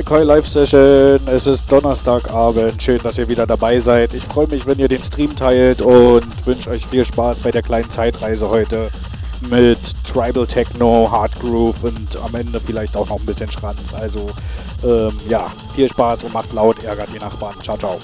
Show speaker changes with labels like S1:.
S1: McCoy Live Session. Es ist Donnerstagabend. Schön, dass ihr wieder dabei seid. Ich freue mich, wenn ihr den Stream teilt und wünsche euch viel Spaß bei der kleinen Zeitreise heute mit Tribal Techno, Hard Groove und am Ende vielleicht auch noch ein bisschen Schranz. Also ähm, ja, viel Spaß und macht laut, ärgert die Nachbarn. Ciao, ciao.